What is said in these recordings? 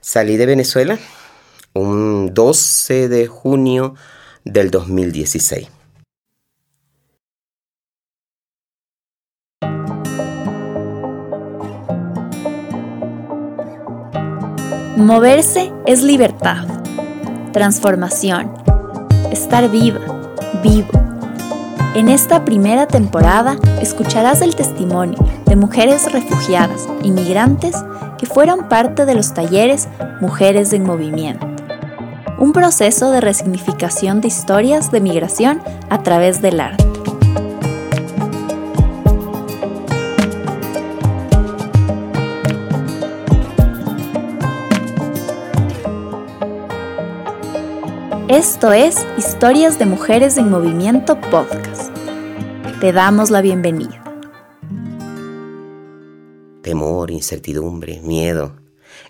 Salí de Venezuela un 12 de junio del 2016. Moverse es libertad, transformación, estar viva, vivo. En esta primera temporada escucharás el testimonio de mujeres refugiadas, inmigrantes, que fueron parte de los talleres Mujeres en Movimiento. Un proceso de resignificación de historias de migración a través del arte. Esto es Historias de Mujeres en Movimiento Podcast. Te damos la bienvenida. Incertidumbre, miedo,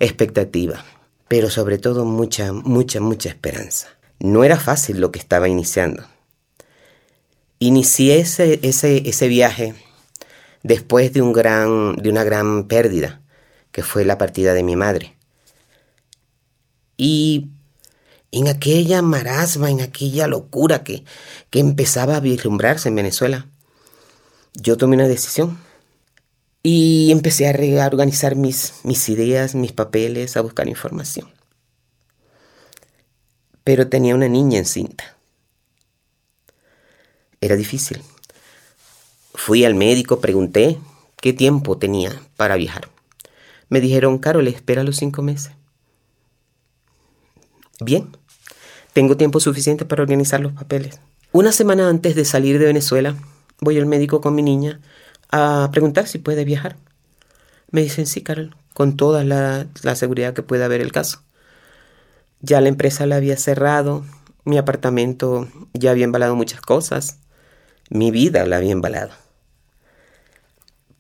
expectativa, pero sobre todo mucha, mucha, mucha esperanza. No era fácil lo que estaba iniciando. Inicié ese, ese, ese viaje después de, un gran, de una gran pérdida, que fue la partida de mi madre. Y en aquella marasma, en aquella locura que, que empezaba a vislumbrarse en Venezuela, yo tomé una decisión y empecé a reorganizar mis, mis ideas, mis papeles, a buscar información. Pero tenía una niña encinta. Era difícil. Fui al médico, pregunté qué tiempo tenía para viajar. Me dijeron, Carol, espera los cinco meses. Bien, tengo tiempo suficiente para organizar los papeles. Una semana antes de salir de Venezuela, voy al médico con mi niña a preguntar si puede viajar. Me dicen, sí, Carol, con toda la, seguridad que pueda haber el caso. Ya la empresa la había cerrado, mi apartamento ya había embalado muchas cosas, mi vida la había embalado.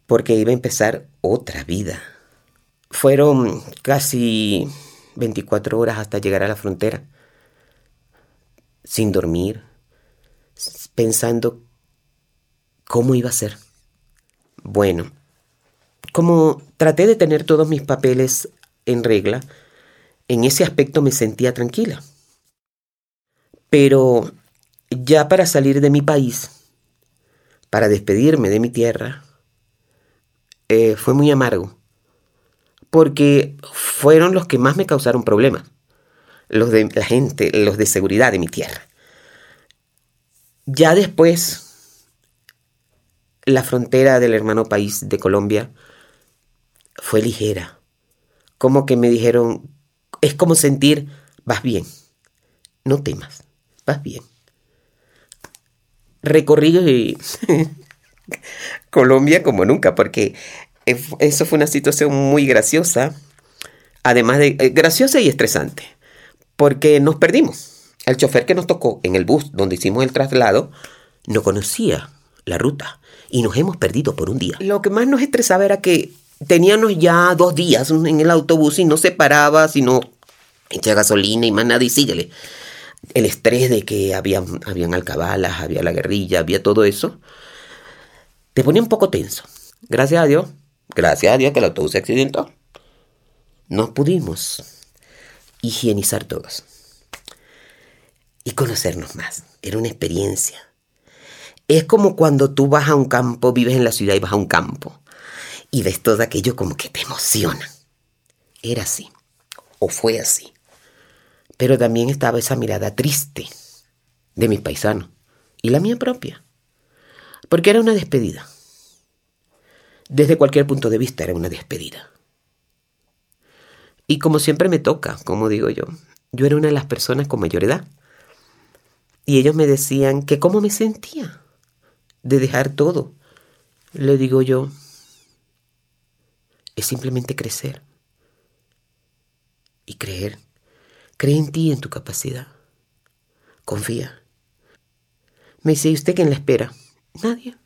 Porque iba a empezar otra vida. Fueron casi 24 horas hasta llegar a la frontera sin dormir, pensando cómo iba a ser. Bueno, como traté de tener todos mis papeles en regla, en ese aspecto me sentía tranquila. Pero ya para salir de mi país, para despedirme de mi tierra, eh, fue muy amargo, porque fueron los que más me causaron problemas los de la gente, los de seguridad de mi tierra. Ya después, la frontera del hermano país de Colombia fue ligera. Como que me dijeron, es como sentir, vas bien, no temas, vas bien. Recorrí Colombia como nunca, porque eso fue una situación muy graciosa, además de eh, graciosa y estresante porque nos perdimos. El chofer que nos tocó en el bus donde hicimos el traslado no conocía la ruta y nos hemos perdido por un día. Lo que más nos estresaba era que teníamos ya dos días en el autobús y no se paraba, sino echa gasolina y más nada y síguele. El estrés de que había, habían alcabalas, había la guerrilla, había todo eso, te ponía un poco tenso. Gracias a Dios, gracias a Dios que el autobús se accidentó. No pudimos higienizar todos. Y conocernos más. Era una experiencia. Es como cuando tú vas a un campo, vives en la ciudad y vas a un campo. Y ves todo aquello como que te emociona. Era así. O fue así. Pero también estaba esa mirada triste de mis paisanos. Y la mía propia. Porque era una despedida. Desde cualquier punto de vista era una despedida. Y como siempre me toca, como digo yo, yo era una de las personas con mayor edad. Y ellos me decían que cómo me sentía de dejar todo. Le digo yo, es simplemente crecer y creer. Cree en ti y en tu capacidad. Confía. Me dice, ¿y usted quién la espera? Nadie.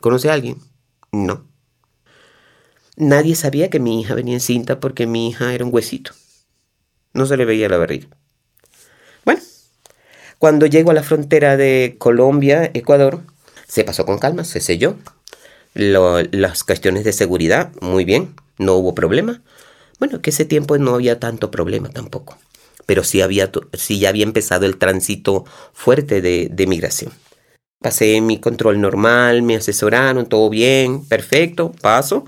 ¿Conoce a alguien? No. Nadie sabía que mi hija venía encinta porque mi hija era un huesito. No se le veía la barriga. Bueno, cuando llego a la frontera de Colombia, Ecuador, se pasó con calma, se selló. las cuestiones de seguridad, muy bien, no hubo problema. Bueno, que ese tiempo no había tanto problema tampoco, pero sí, había, sí ya había empezado el tránsito fuerte de, de migración. Pasé mi control normal, me asesoraron, todo bien, perfecto, paso.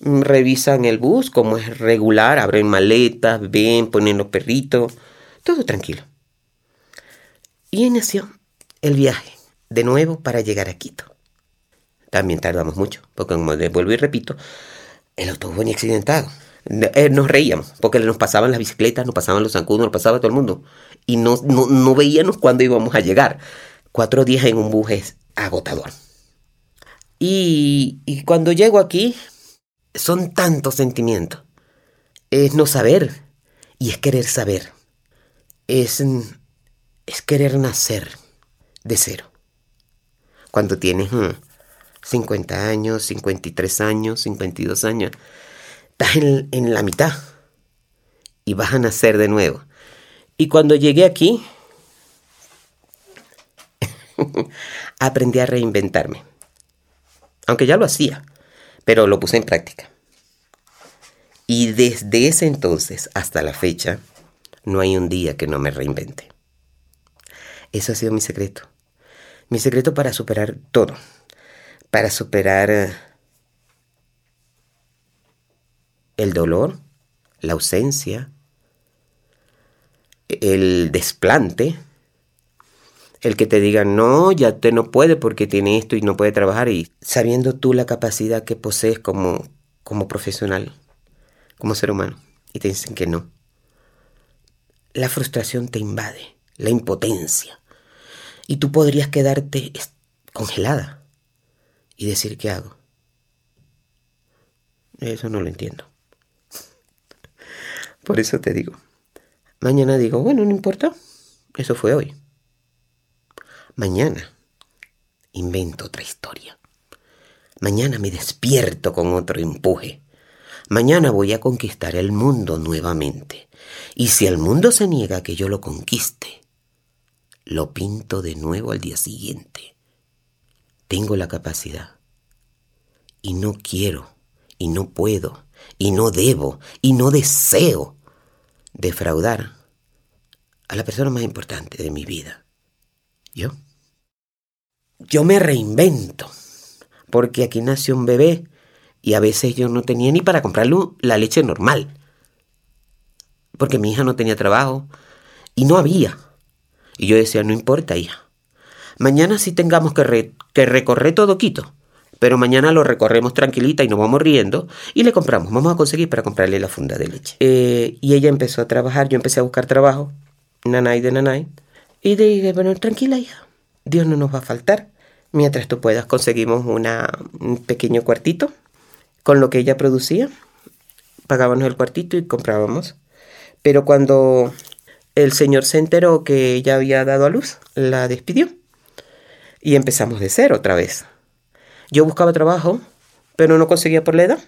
Mm, revisan el bus como es regular, abren maletas, ven, ponen los perritos, todo tranquilo. Y inició el viaje, de nuevo para llegar a Quito. También tardamos mucho, porque como vuelvo y repito, el autobús venía accidentado. Eh, nos reíamos, porque nos pasaban las bicicletas, nos pasaban los zancudos, nos pasaba todo el mundo. Y no, no, no veíamos cuándo íbamos a llegar. Cuatro días en un bus es agotador. Y, y cuando llego aquí, son tantos sentimientos. Es no saber y es querer saber. Es, es querer nacer de cero. Cuando tienes 50 hmm, años, 53 años, 52 años, estás en, en la mitad y vas a nacer de nuevo. Y cuando llegué aquí, aprendí a reinventarme. Aunque ya lo hacía, pero lo puse en práctica. Y desde ese entonces hasta la fecha, no hay un día que no me reinvente. Eso ha sido mi secreto. Mi secreto para superar todo. Para superar eh, el dolor, la ausencia, el desplante, el que te diga, no, ya te no puede porque tiene esto y no puede trabajar, y sabiendo tú la capacidad que posees como, como profesional, como ser humano, y te dicen que no. La frustración te invade, la impotencia, y tú podrías quedarte congelada y decir, ¿qué hago? Eso no lo entiendo. Por eso te digo, mañana digo, bueno, no importa, eso fue hoy. Mañana invento otra historia. Mañana me despierto con otro empuje. Mañana voy a conquistar el mundo nuevamente. Y si el mundo se niega a que yo lo conquiste, lo pinto de nuevo al día siguiente. Tengo la capacidad. Y no quiero, y no puedo, y no debo, y no deseo defraudar a la persona más importante de mi vida. Yo. Yo me reinvento. Porque aquí nació un bebé y a veces yo no tenía ni para comprarle la leche normal. Porque mi hija no tenía trabajo y no había. Y yo decía, no importa, hija. Mañana sí tengamos que, que recorrer todo Quito. Pero mañana lo recorremos tranquilita y nos vamos riendo y le compramos. Vamos a conseguir para comprarle la funda de leche. Eh, y ella empezó a trabajar, yo empecé a buscar trabajo. Nanay de Nanay. Y dije, bueno, tranquila hija, Dios no nos va a faltar. Mientras tú puedas, conseguimos una, un pequeño cuartito con lo que ella producía. Pagábamos el cuartito y comprábamos. Pero cuando el señor se enteró que ella había dado a luz, la despidió. Y empezamos de cero otra vez. Yo buscaba trabajo, pero no conseguía por la edad.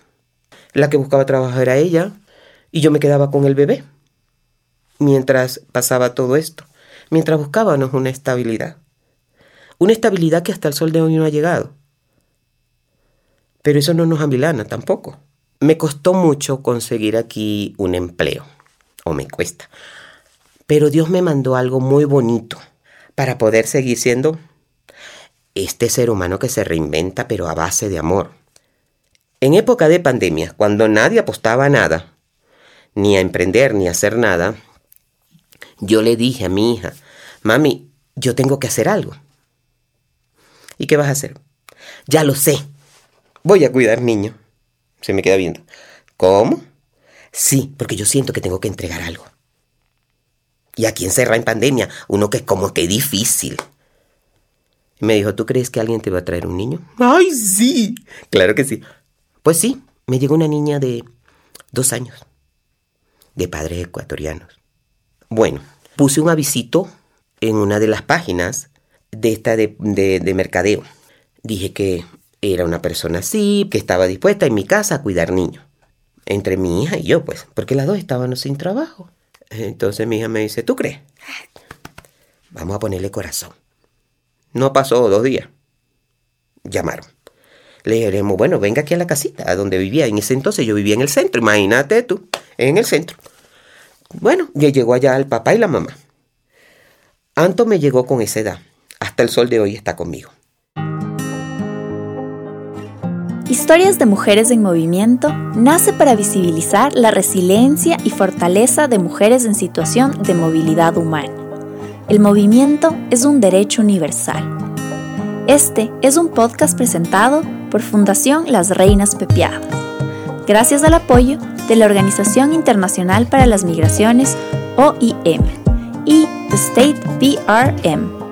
La que buscaba trabajo era ella, y yo me quedaba con el bebé. Mientras pasaba todo esto mientras buscábamos una estabilidad. Una estabilidad que hasta el sol de hoy no ha llegado. Pero eso no nos amilana tampoco. Me costó mucho conseguir aquí un empleo, o me cuesta. Pero Dios me mandó algo muy bonito para poder seguir siendo este ser humano que se reinventa pero a base de amor. En época de pandemia, cuando nadie apostaba a nada, ni a emprender ni a hacer nada, yo le dije a mi hija, mami, yo tengo que hacer algo. ¿Y qué vas a hacer? Ya lo sé. Voy a cuidar niño. Se me queda viendo. ¿Cómo? Sí, porque yo siento que tengo que entregar algo. Y aquí encerra en pandemia, uno que es como que difícil. Me dijo, ¿tú crees que alguien te va a traer un niño? ¡Ay, sí! Claro que sí. Pues sí, me llegó una niña de dos años, de padres ecuatorianos. Bueno, puse un avisito en una de las páginas de esta de, de, mercadeo. Dije que era una persona así, que estaba dispuesta en mi casa a cuidar niños. Entre mi hija y yo, pues, porque las dos estábamos sin trabajo. Entonces mi hija me dice, ¿tú crees? Vamos a ponerle corazón. No pasó dos días. Llamaron. Le dijimos, bueno, venga aquí a la casita, a donde vivía. En ese entonces yo vivía en el centro, imagínate tú. en el centro. Bueno, ya llegó allá el papá y la mamá. Anto me llegó con esa edad. Hasta el sol de hoy está conmigo. Historias de Mujeres en Movimiento nace para visibilizar la resiliencia y fortaleza de mujeres en situación de movilidad humana. El movimiento es un derecho universal. Este es un podcast presentado por Fundación Las Reinas Pepiadas, gracias al apoyo de la Organización Internacional para las Migraciones, OIM, y The State PRM.